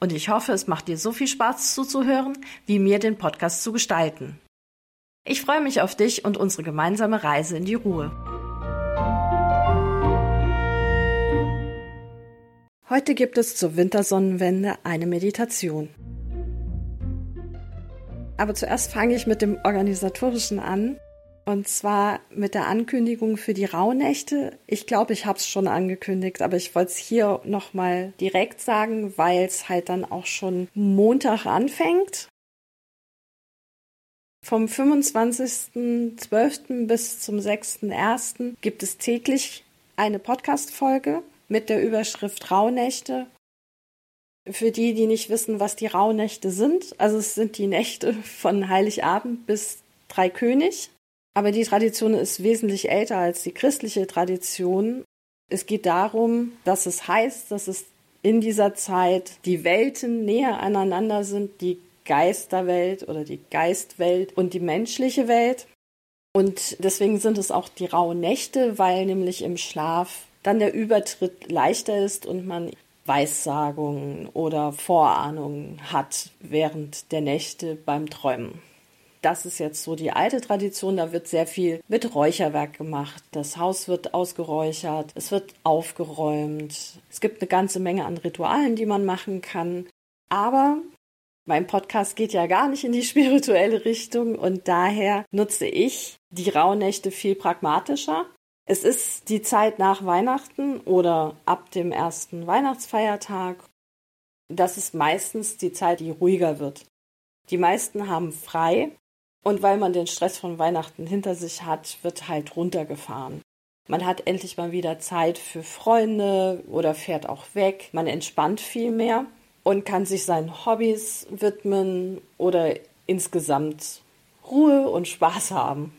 Und ich hoffe, es macht dir so viel Spaß zuzuhören, wie mir den Podcast zu gestalten. Ich freue mich auf dich und unsere gemeinsame Reise in die Ruhe. Heute gibt es zur Wintersonnenwende eine Meditation. Aber zuerst fange ich mit dem Organisatorischen an. Und zwar mit der Ankündigung für die Rauhnächte. Ich glaube, ich habe es schon angekündigt, aber ich wollte es hier nochmal direkt sagen, weil es halt dann auch schon Montag anfängt. Vom 25.12. bis zum 6.1. gibt es täglich eine Podcast-Folge mit der Überschrift Rauhnächte. Für die, die nicht wissen, was die Rauhnächte sind, also es sind die Nächte von Heiligabend bis Dreikönig. Aber die Tradition ist wesentlich älter als die christliche Tradition. Es geht darum, dass es heißt, dass es in dieser Zeit die Welten näher aneinander sind, die Geisterwelt oder die Geistwelt und die menschliche Welt. Und deswegen sind es auch die rauen Nächte, weil nämlich im Schlaf dann der Übertritt leichter ist und man Weissagungen oder Vorahnungen hat während der Nächte beim Träumen. Das ist jetzt so die alte Tradition. Da wird sehr viel mit Räucherwerk gemacht. Das Haus wird ausgeräuchert. Es wird aufgeräumt. Es gibt eine ganze Menge an Ritualen, die man machen kann. Aber mein Podcast geht ja gar nicht in die spirituelle Richtung und daher nutze ich die Rauhnächte viel pragmatischer. Es ist die Zeit nach Weihnachten oder ab dem ersten Weihnachtsfeiertag. Das ist meistens die Zeit, die ruhiger wird. Die meisten haben frei und weil man den Stress von Weihnachten hinter sich hat, wird halt runtergefahren. Man hat endlich mal wieder Zeit für Freunde oder fährt auch weg. Man entspannt viel mehr und kann sich seinen Hobbys widmen oder insgesamt Ruhe und Spaß haben.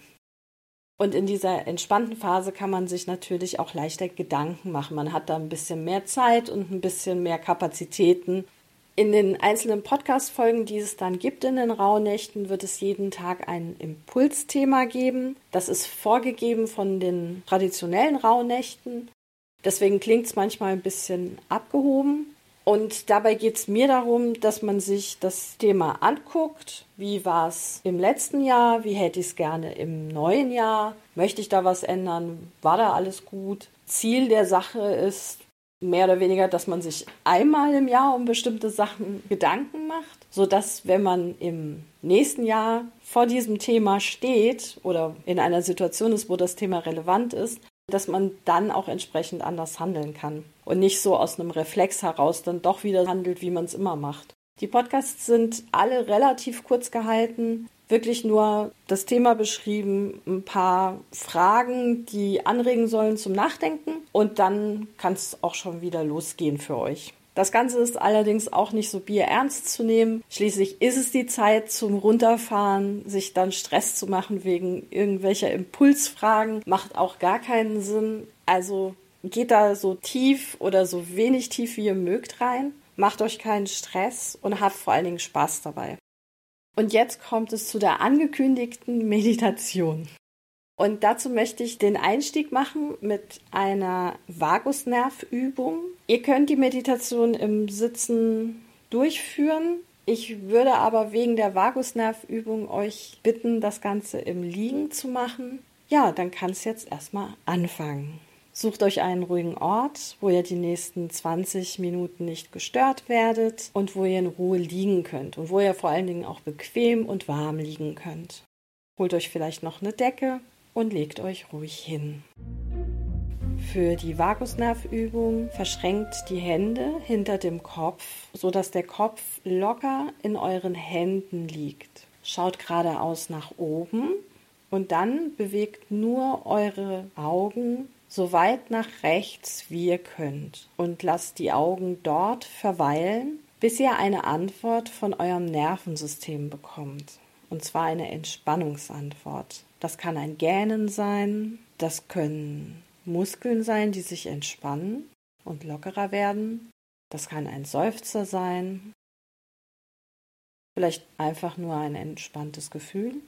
Und in dieser entspannten Phase kann man sich natürlich auch leichter Gedanken machen. Man hat da ein bisschen mehr Zeit und ein bisschen mehr Kapazitäten, in den einzelnen Podcast-Folgen, die es dann gibt in den Rauhnächten, wird es jeden Tag ein Impulsthema geben. Das ist vorgegeben von den traditionellen Rauhnächten. Deswegen klingt es manchmal ein bisschen abgehoben. Und dabei geht es mir darum, dass man sich das Thema anguckt. Wie war es im letzten Jahr? Wie hätte ich es gerne im neuen Jahr? Möchte ich da was ändern? War da alles gut? Ziel der Sache ist, mehr oder weniger, dass man sich einmal im Jahr um bestimmte Sachen Gedanken macht, sodass, wenn man im nächsten Jahr vor diesem Thema steht oder in einer Situation ist, wo das Thema relevant ist, dass man dann auch entsprechend anders handeln kann und nicht so aus einem Reflex heraus dann doch wieder handelt, wie man es immer macht. Die Podcasts sind alle relativ kurz gehalten wirklich nur das Thema beschrieben, ein paar Fragen, die anregen sollen zum Nachdenken und dann kann es auch schon wieder losgehen für euch. Das Ganze ist allerdings auch nicht so bierernst zu nehmen. Schließlich ist es die Zeit zum Runterfahren, sich dann Stress zu machen wegen irgendwelcher Impulsfragen, macht auch gar keinen Sinn. Also geht da so tief oder so wenig tief wie ihr mögt rein, macht euch keinen Stress und habt vor allen Dingen Spaß dabei. Und jetzt kommt es zu der angekündigten Meditation. Und dazu möchte ich den Einstieg machen mit einer Vagusnervübung. Ihr könnt die Meditation im Sitzen durchführen. Ich würde aber wegen der Vagusnervübung euch bitten, das Ganze im Liegen zu machen. Ja, dann kann es jetzt erstmal anfangen. Sucht euch einen ruhigen Ort, wo ihr die nächsten 20 Minuten nicht gestört werdet und wo ihr in Ruhe liegen könnt und wo ihr vor allen Dingen auch bequem und warm liegen könnt. Holt euch vielleicht noch eine Decke und legt euch ruhig hin. Für die Vagusnervübung verschränkt die Hände hinter dem Kopf, sodass der Kopf locker in euren Händen liegt. Schaut geradeaus nach oben und dann bewegt nur eure Augen so weit nach rechts wie ihr könnt und lasst die Augen dort verweilen, bis ihr eine Antwort von eurem Nervensystem bekommt. Und zwar eine Entspannungsantwort. Das kann ein Gähnen sein, das können Muskeln sein, die sich entspannen und lockerer werden. Das kann ein Seufzer sein, vielleicht einfach nur ein entspanntes Gefühl.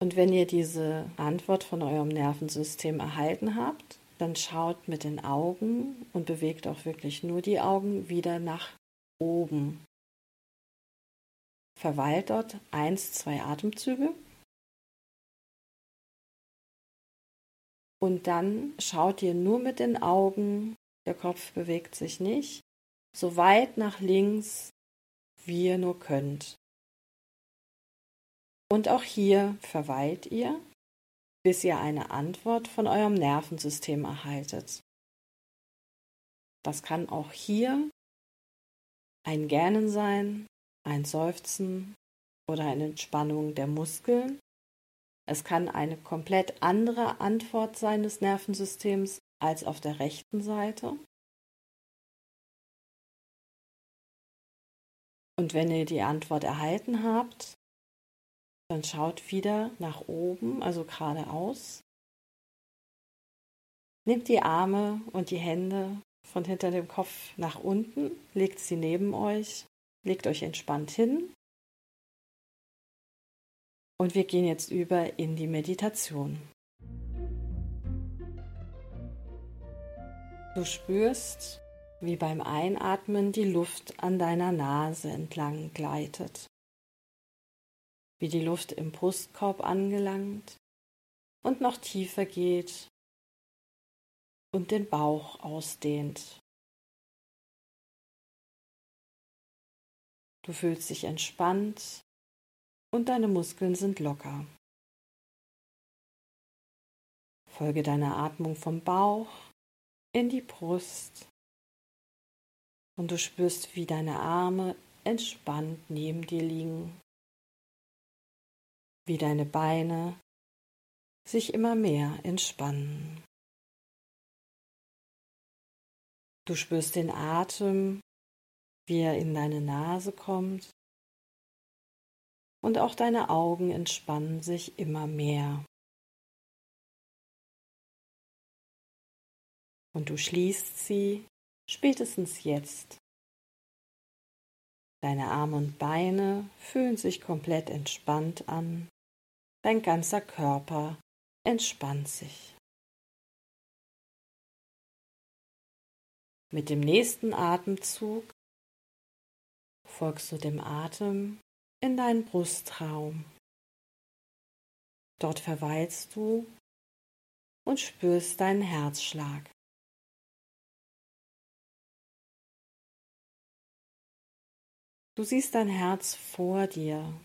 Und wenn ihr diese Antwort von eurem Nervensystem erhalten habt, dann schaut mit den Augen und bewegt auch wirklich nur die Augen wieder nach oben. Verweilt dort eins, zwei Atemzüge. Und dann schaut ihr nur mit den Augen, der Kopf bewegt sich nicht, so weit nach links, wie ihr nur könnt. Und auch hier verweilt ihr, bis ihr eine Antwort von eurem Nervensystem erhaltet. Das kann auch hier ein Gähnen sein, ein Seufzen oder eine Entspannung der Muskeln. Es kann eine komplett andere Antwort sein des Nervensystems als auf der rechten Seite. Und wenn ihr die Antwort erhalten habt, dann schaut wieder nach oben, also geradeaus. Nehmt die Arme und die Hände von hinter dem Kopf nach unten, legt sie neben euch, legt euch entspannt hin. Und wir gehen jetzt über in die Meditation. Du spürst, wie beim Einatmen die Luft an deiner Nase entlang gleitet wie die Luft im Brustkorb angelangt und noch tiefer geht und den Bauch ausdehnt. Du fühlst dich entspannt und deine Muskeln sind locker. Folge deiner Atmung vom Bauch in die Brust und du spürst, wie deine Arme entspannt neben dir liegen wie deine Beine sich immer mehr entspannen. Du spürst den Atem, wie er in deine Nase kommt und auch deine Augen entspannen sich immer mehr. Und du schließt sie spätestens jetzt. Deine Arme und Beine fühlen sich komplett entspannt an Dein ganzer Körper entspannt sich. Mit dem nächsten Atemzug folgst du dem Atem in deinen Brustraum. Dort verweilst du und spürst deinen Herzschlag. Du siehst dein Herz vor dir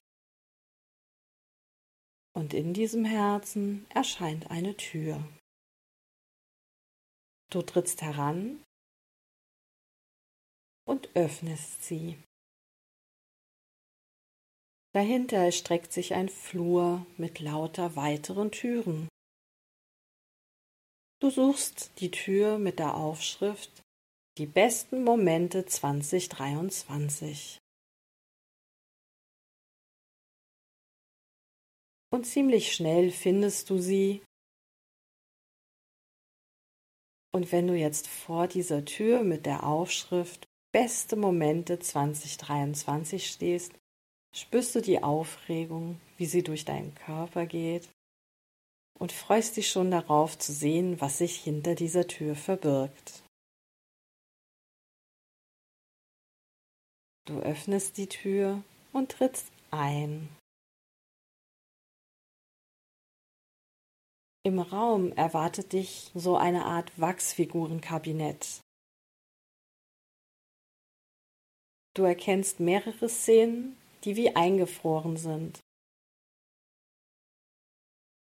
und in diesem Herzen erscheint eine Tür. Du trittst heran und öffnest sie. Dahinter erstreckt sich ein Flur mit lauter weiteren Türen. Du suchst die Tür mit der Aufschrift Die besten Momente 2023. und ziemlich schnell findest du sie. Und wenn du jetzt vor dieser Tür mit der Aufschrift Beste Momente 2023 stehst, spürst du die Aufregung, wie sie durch deinen Körper geht und freust dich schon darauf zu sehen, was sich hinter dieser Tür verbirgt. Du öffnest die Tür und trittst ein. Im Raum erwartet dich so eine Art Wachsfigurenkabinett. Du erkennst mehrere Szenen, die wie eingefroren sind.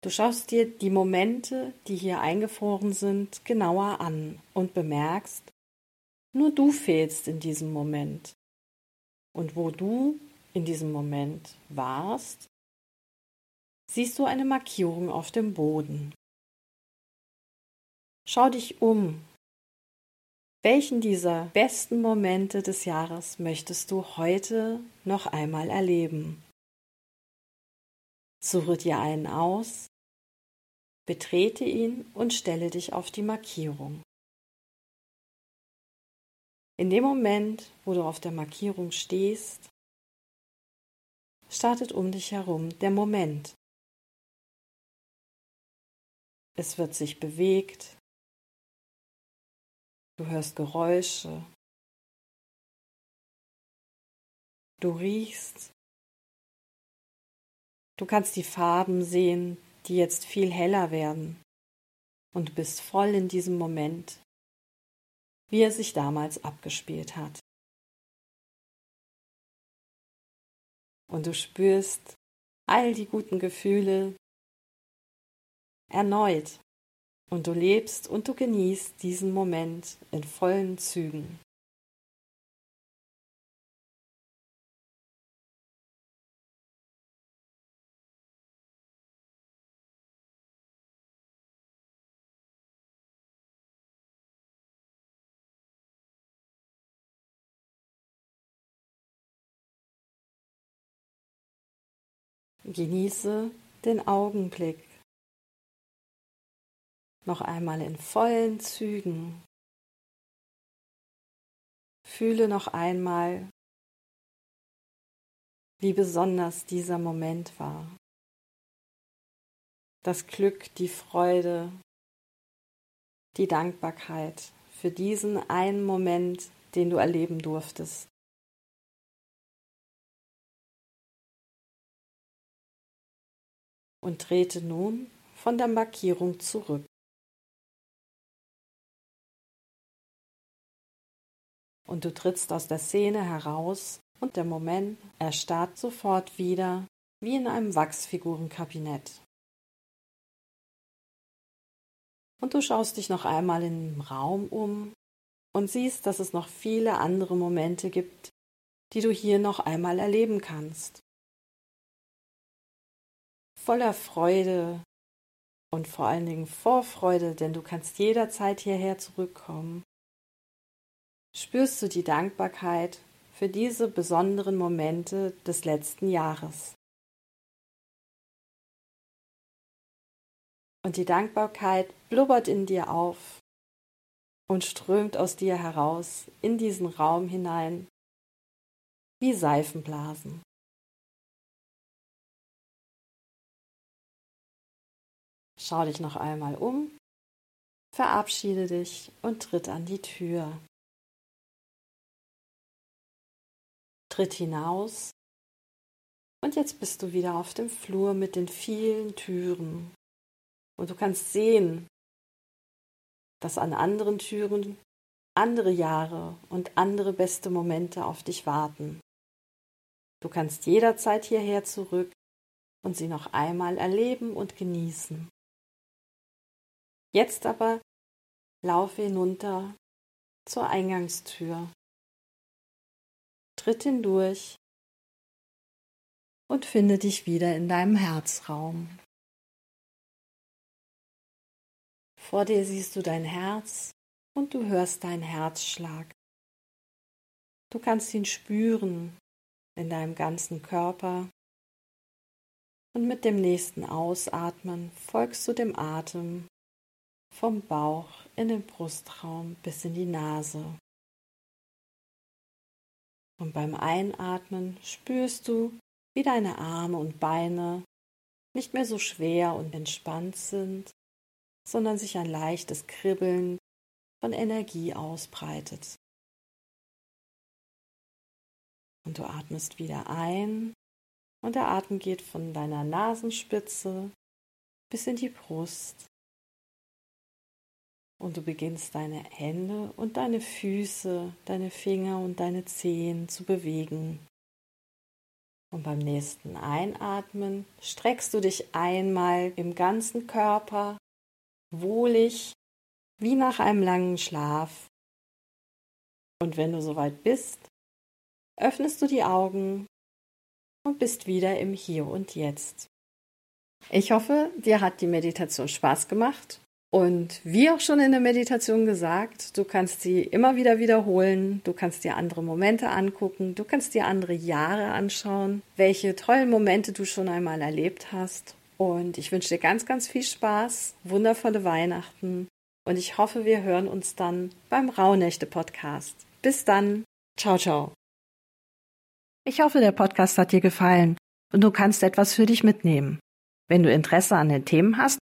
Du schaust dir die Momente, die hier eingefroren sind, genauer an und bemerkst, nur du fehlst in diesem Moment. Und wo du in diesem Moment warst, siehst du eine Markierung auf dem Boden. Schau dich um. Welchen dieser besten Momente des Jahres möchtest du heute noch einmal erleben? Suche dir einen aus, betrete ihn und stelle dich auf die Markierung. In dem Moment, wo du auf der Markierung stehst, startet um dich herum der Moment. Es wird sich bewegt, Du hörst Geräusche. Du riechst. Du kannst die Farben sehen, die jetzt viel heller werden. Und du bist voll in diesem Moment, wie er sich damals abgespielt hat. Und du spürst all die guten Gefühle erneut und du lebst und du genießt diesen Moment in vollen Zügen. Genieße den Augenblick noch einmal in vollen Zügen. Fühle noch einmal, wie besonders dieser Moment war. Das Glück, die Freude, die Dankbarkeit für diesen einen Moment, den du erleben durftest. Und trete nun von der Markierung zurück. Und du trittst aus der Szene heraus und der Moment erstarrt sofort wieder wie in einem Wachsfigurenkabinett. Und du schaust dich noch einmal im Raum um und siehst, dass es noch viele andere Momente gibt, die du hier noch einmal erleben kannst. Voller Freude und vor allen Dingen Vorfreude, denn du kannst jederzeit hierher zurückkommen spürst du die Dankbarkeit für diese besonderen Momente des letzten Jahres. Und die Dankbarkeit blubbert in dir auf und strömt aus dir heraus in diesen Raum hinein wie Seifenblasen. Schau dich noch einmal um, verabschiede dich und tritt an die Tür. Tritt hinaus. Und jetzt bist du wieder auf dem Flur mit den vielen Türen. Und du kannst sehen, dass an anderen Türen andere Jahre und andere beste Momente auf dich warten. Du kannst jederzeit hierher zurück und sie noch einmal erleben und genießen. Jetzt aber laufe hinunter zur Eingangstür tritt hindurch und finde dich wieder in deinem Herzraum. Vor dir siehst du dein Herz und du hörst deinen Herzschlag. Du kannst ihn spüren in deinem ganzen Körper und mit dem nächsten Ausatmen folgst du dem Atem vom Bauch in den Brustraum bis in die Nase. Und beim Einatmen spürst du, wie deine Arme und Beine nicht mehr so schwer und entspannt sind, sondern sich ein leichtes Kribbeln von Energie ausbreitet. Und du atmest wieder ein und der Atem geht von deiner Nasenspitze bis in die Brust und du beginnst deine Hände und deine Füße, deine Finger und deine Zehen zu bewegen. Und beim nächsten Einatmen streckst du dich einmal im ganzen Körper wohlig, wie nach einem langen Schlaf. Und wenn du soweit bist, öffnest du die Augen und bist wieder im Hier und Jetzt. Ich hoffe, dir hat die Meditation Spaß gemacht Und wie auch schon in der Meditation gesagt, du kannst sie immer wieder wiederholen, du kannst dir andere Momente angucken, du kannst dir andere Jahre anschauen, welche tollen Momente du schon einmal erlebt hast. Und ich wünsche dir ganz, ganz viel Spaß, wundervolle Weihnachten und ich hoffe, wir hören uns dann beim Rauhnächte-Podcast. Bis dann. Ciao, ciao. Ich hoffe, der Podcast hat dir gefallen und du kannst etwas für dich mitnehmen. Wenn du Interesse an den Themen hast,